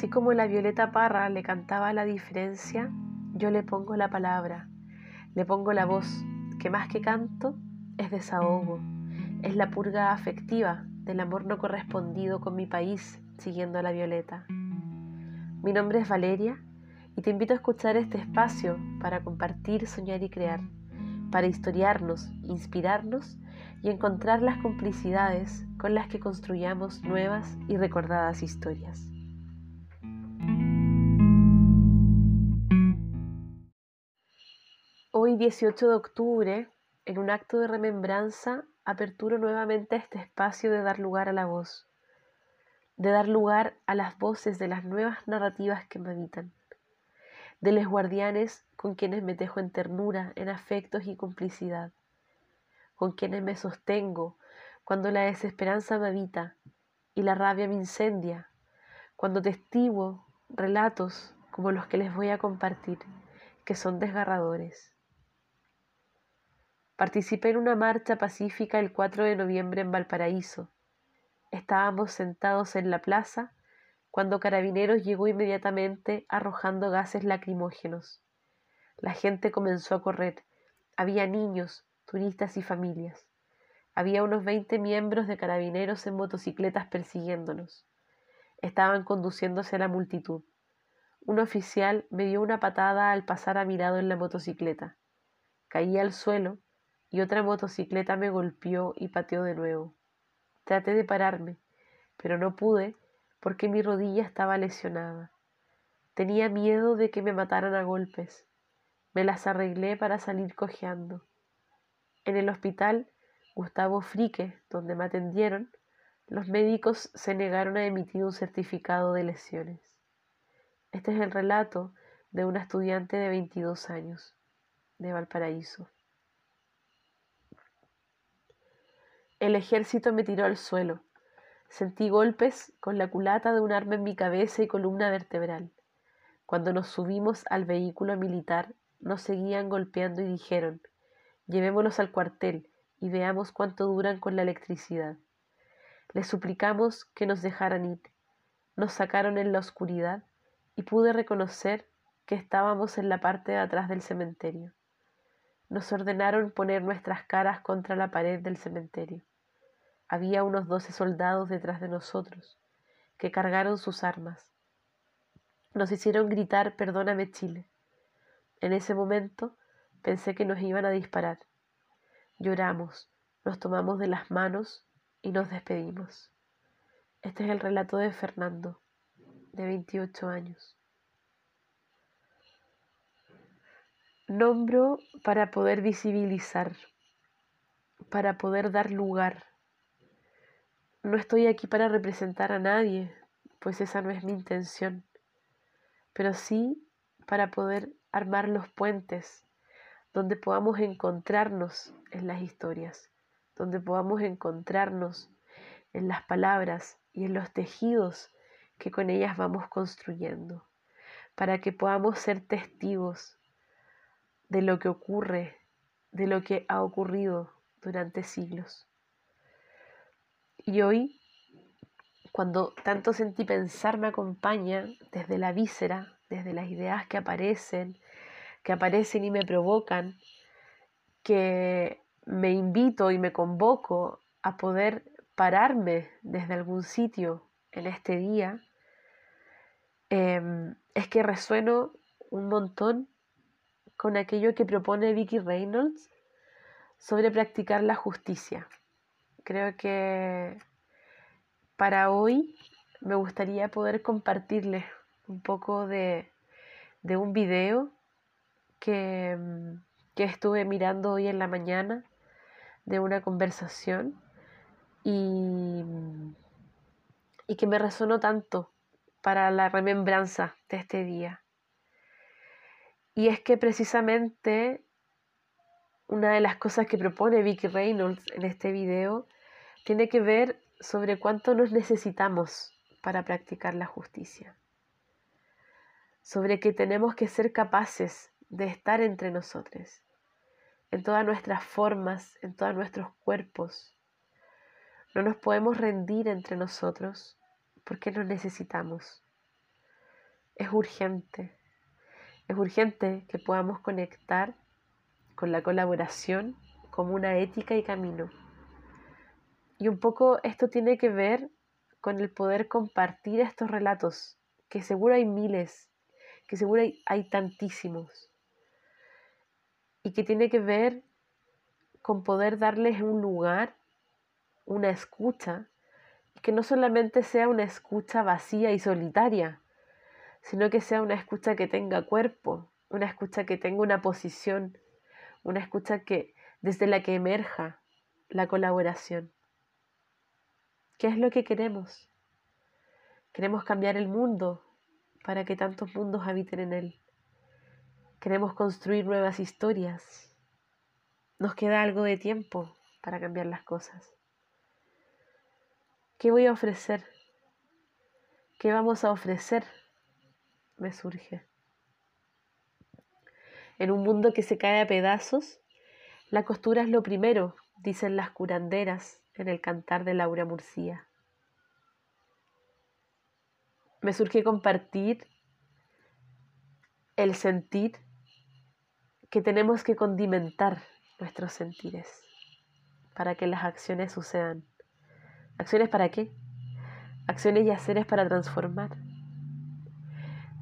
Así como la Violeta Parra le cantaba la diferencia, yo le pongo la palabra, le pongo la voz, que más que canto es desahogo, es la purga afectiva del amor no correspondido con mi país, siguiendo a la Violeta. Mi nombre es Valeria y te invito a escuchar este espacio para compartir, soñar y crear, para historiarnos, inspirarnos y encontrar las complicidades con las que construyamos nuevas y recordadas historias. 18 de octubre, en un acto de remembranza, aperturo nuevamente este espacio de dar lugar a la voz, de dar lugar a las voces de las nuevas narrativas que me habitan, de los guardianes con quienes me tejo en ternura, en afectos y complicidad, con quienes me sostengo cuando la desesperanza me habita y la rabia me incendia, cuando testiguo relatos como los que les voy a compartir, que son desgarradores. Participé en una marcha pacífica el 4 de noviembre en Valparaíso. Estábamos sentados en la plaza cuando Carabineros llegó inmediatamente arrojando gases lacrimógenos. La gente comenzó a correr. Había niños, turistas y familias. Había unos 20 miembros de Carabineros en motocicletas persiguiéndonos. Estaban conduciéndose a la multitud. Un oficial me dio una patada al pasar a mi lado en la motocicleta. Caí al suelo y otra motocicleta me golpeó y pateó de nuevo. Traté de pararme, pero no pude porque mi rodilla estaba lesionada. Tenía miedo de que me mataran a golpes. Me las arreglé para salir cojeando. En el hospital Gustavo Frique, donde me atendieron, los médicos se negaron a emitir un certificado de lesiones. Este es el relato de una estudiante de 22 años, de Valparaíso. El ejército me tiró al suelo. Sentí golpes con la culata de un arma en mi cabeza y columna vertebral. Cuando nos subimos al vehículo militar, nos seguían golpeando y dijeron, llevémonos al cuartel y veamos cuánto duran con la electricidad. Les suplicamos que nos dejaran ir. Nos sacaron en la oscuridad y pude reconocer que estábamos en la parte de atrás del cementerio. Nos ordenaron poner nuestras caras contra la pared del cementerio. Había unos doce soldados detrás de nosotros, que cargaron sus armas. Nos hicieron gritar Perdóname Chile. En ese momento pensé que nos iban a disparar. Lloramos, nos tomamos de las manos y nos despedimos. Este es el relato de Fernando, de 28 años. Nombro para poder visibilizar, para poder dar lugar no estoy aquí para representar a nadie, pues esa no es mi intención, pero sí para poder armar los puentes donde podamos encontrarnos en las historias, donde podamos encontrarnos en las palabras y en los tejidos que con ellas vamos construyendo, para que podamos ser testigos de lo que ocurre, de lo que ha ocurrido durante siglos. Y hoy, cuando tanto sentí pensar me acompaña desde la víscera, desde las ideas que aparecen, que aparecen y me provocan, que me invito y me convoco a poder pararme desde algún sitio en este día, em, es que resueno un montón con aquello que propone Vicky Reynolds sobre practicar la justicia. Creo que para hoy me gustaría poder compartirles un poco de, un video que, que, estuve mirando hoy en la mañana de una conversación y, y que me resonó tanto para la remembranza de este día. Y es que precisamente una de las cosas que propone Vicky Reynolds en este video tiene que ver sobre cuánto nos necesitamos para practicar la justicia, sobre que tenemos que ser capaces de estar entre nosotros, en todas nuestras formas, en todos nuestros cuerpos. No nos podemos rendir entre nosotros porque nos necesitamos. es urgente. Es urgente que podamos conectar con la colaboración como una ética y camino. Y un poco esto tiene que ver con el poder compartir estos relatos, que seguro hay miles, que seguro hay, tantísimos, y que tiene que ver con poder darles un lugar, una escucha, que no solamente sea una escucha vacía y solitaria, sino que sea una escucha que tenga cuerpo, una escucha que tenga una posición, una escucha que desde la que emerja la colaboración. ¿Qué es lo que queremos? Queremos cambiar el mundo para que tantos mundos habiten en él. Queremos construir nuevas historias. Nos queda algo de tiempo para cambiar las cosas. ¿Qué voy a ofrecer? ¿Qué vamos a ofrecer? Me surge. En un mundo que se cae a pedazos, la costura es lo primero, dicen las curanderas en el cantar de Laura Murcia. Me surge compartir el sentir que tenemos que condimentar nuestros sentires para que las acciones sucedan. ¿Acciones para qué? Acciones y haceres para transformar.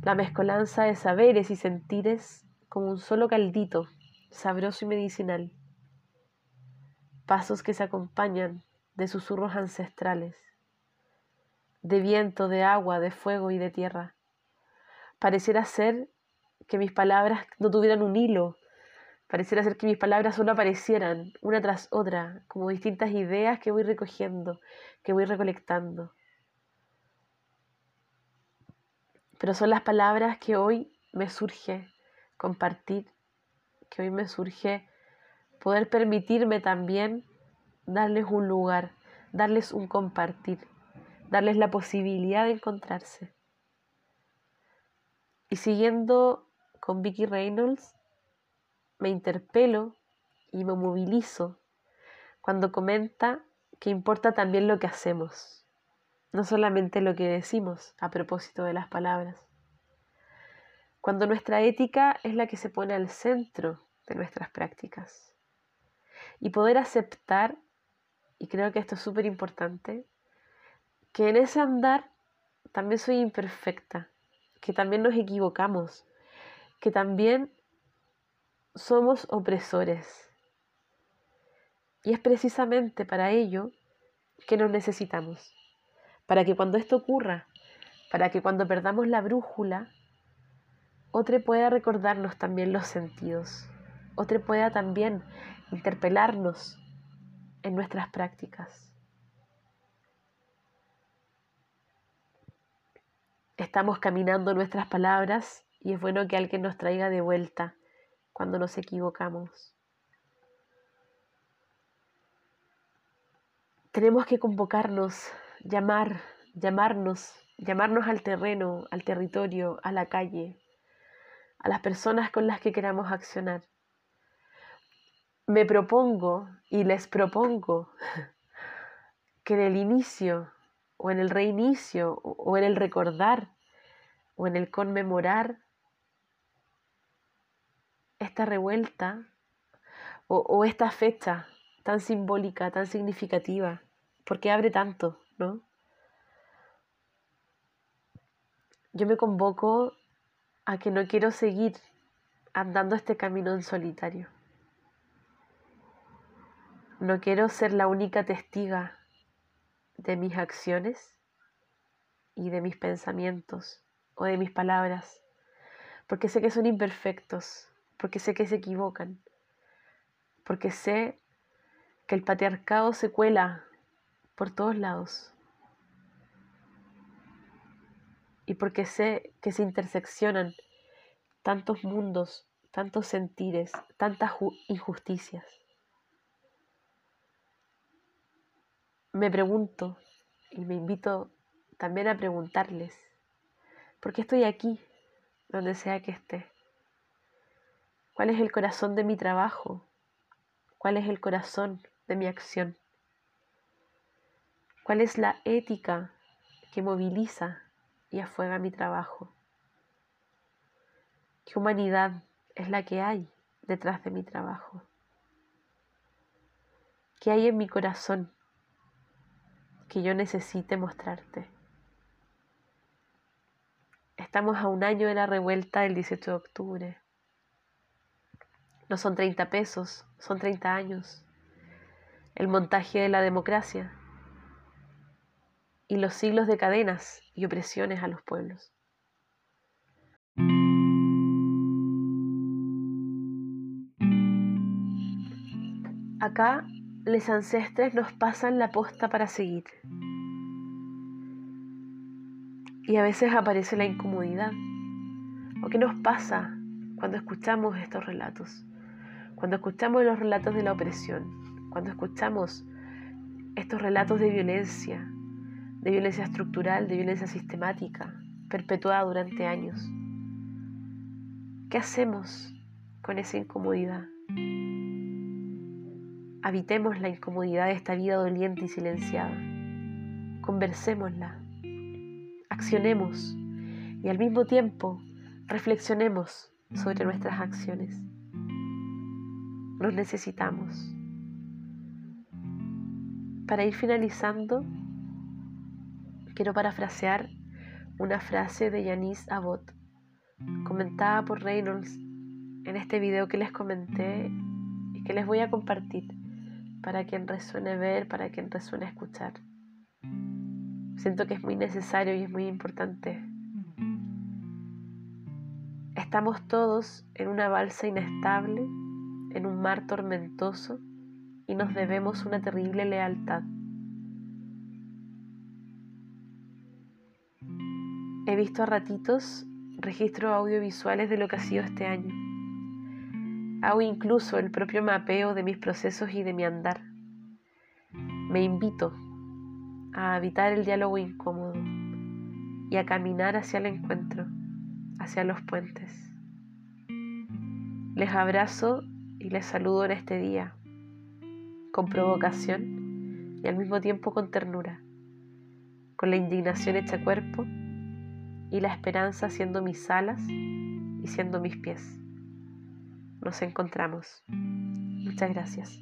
La mezcolanza de saberes y sentires como un solo caldito, sabroso y medicinal. Pasos que se acompañan de susurros ancestrales, de viento, de agua, de fuego y de tierra. Pareciera ser que mis palabras no tuvieran un hilo, Pareciera ser que mis palabras solo aparecieran una tras otra, como distintas ideas que voy recogiendo, que voy recolectando. Pero son las palabras que hoy me surge compartir, que hoy me surge poder permitirme también darles un lugar, darles un compartir, darles la posibilidad de encontrarse. Y siguiendo con Vicky Reynolds, me interpelo y me movilizo cuando comenta que importa también lo que hacemos, no solamente lo que decimos a propósito de las palabras. Cuando nuestra ética es la que se pone al centro de nuestras prácticas. Y poder aceptar, y creo que esto es súper importante, que en ese andar también soy imperfecta, que también nos equivocamos, que también somos opresores. Y es precisamente para ello que nos necesitamos. Para que cuando esto ocurra, para que cuando perdamos la brújula, otro pueda recordarnos también los sentidos. Otro pueda también interpelarnos en nuestras prácticas. Estamos caminando nuestras palabras y es bueno que alguien nos traiga de vuelta cuando nos equivocamos. Tenemos que convocarnos, llamar, llamarnos, llamarnos al terreno, al territorio, a la calle, a las personas con las que queramos accionar. Me propongo y les propongo que en el inicio o en el reinicio o en el recordar o en el conmemorar esta revuelta o, esta fecha tan simbólica, tan significativa? porque abre tanto, no? Yo me convoco a que no quiero seguir andando este camino en solitario. No quiero ser la única testiga de mis acciones y de mis pensamientos o de mis palabras, porque sé que son imperfectos, porque sé que se equivocan, porque sé que el patriarcado se cuela por todos lados y porque sé que se interseccionan tantos mundos, tantos sentires, tantas injusticias. Me pregunto y me invito también a preguntarles, ¿por qué estoy aquí, donde sea que esté? ¿Cuál es el corazón de mi trabajo? ¿Cuál es el corazón de mi acción? ¿Cuál es la ética que moviliza y afuega mi trabajo? qué humanidad es la que hay detrás de mi trabajo. ¿Qué hay en mi corazón que yo necesite mostrarte? Estamos a un año de la revuelta del 18 de octubre. No son 30 pesos, son 30 años. El montaje de la democracia y los siglos de cadenas y opresiones a los pueblos. Acá los ancestres nos pasan la posta para seguir. Y a veces aparece la incomodidad. ¿O qué nos pasa cuando escuchamos estos relatos? Cuando escuchamos los relatos de la opresión, cuando escuchamos estos relatos de violencia, de violencia estructural, de violencia sistemática, perpetuada durante años. ¿Qué hacemos con esa incomodidad? Habitemos la incomodidad de esta vida doliente y silenciada. Conversémosla. Accionemos y al mismo tiempo reflexionemos sobre nuestras acciones. Nos necesitamos. Para ir finalizando, quiero parafrasear una frase de Yanis Abbott, comentada por Reynolds en este video que les comenté y que les voy a compartir para quien resuene ver, para quien resuene escuchar. Siento que es muy necesario y es muy importante. Estamos todos en una balsa inestable, en un mar tormentoso y nos debemos una terrible lealtad. He visto a ratitos registros audiovisuales de lo que ha sido este año. Hago incluso el propio mapeo de mis procesos y de mi andar. Me invito a habitar el diálogo incómodo y a caminar hacia el encuentro, hacia los puentes. Les abrazo y les saludo en este día, con provocación y al mismo tiempo con ternura, con la indignación hecha cuerpo y la esperanza siendo mis alas y siendo mis pies. Nos encontramos. Muchas gracias.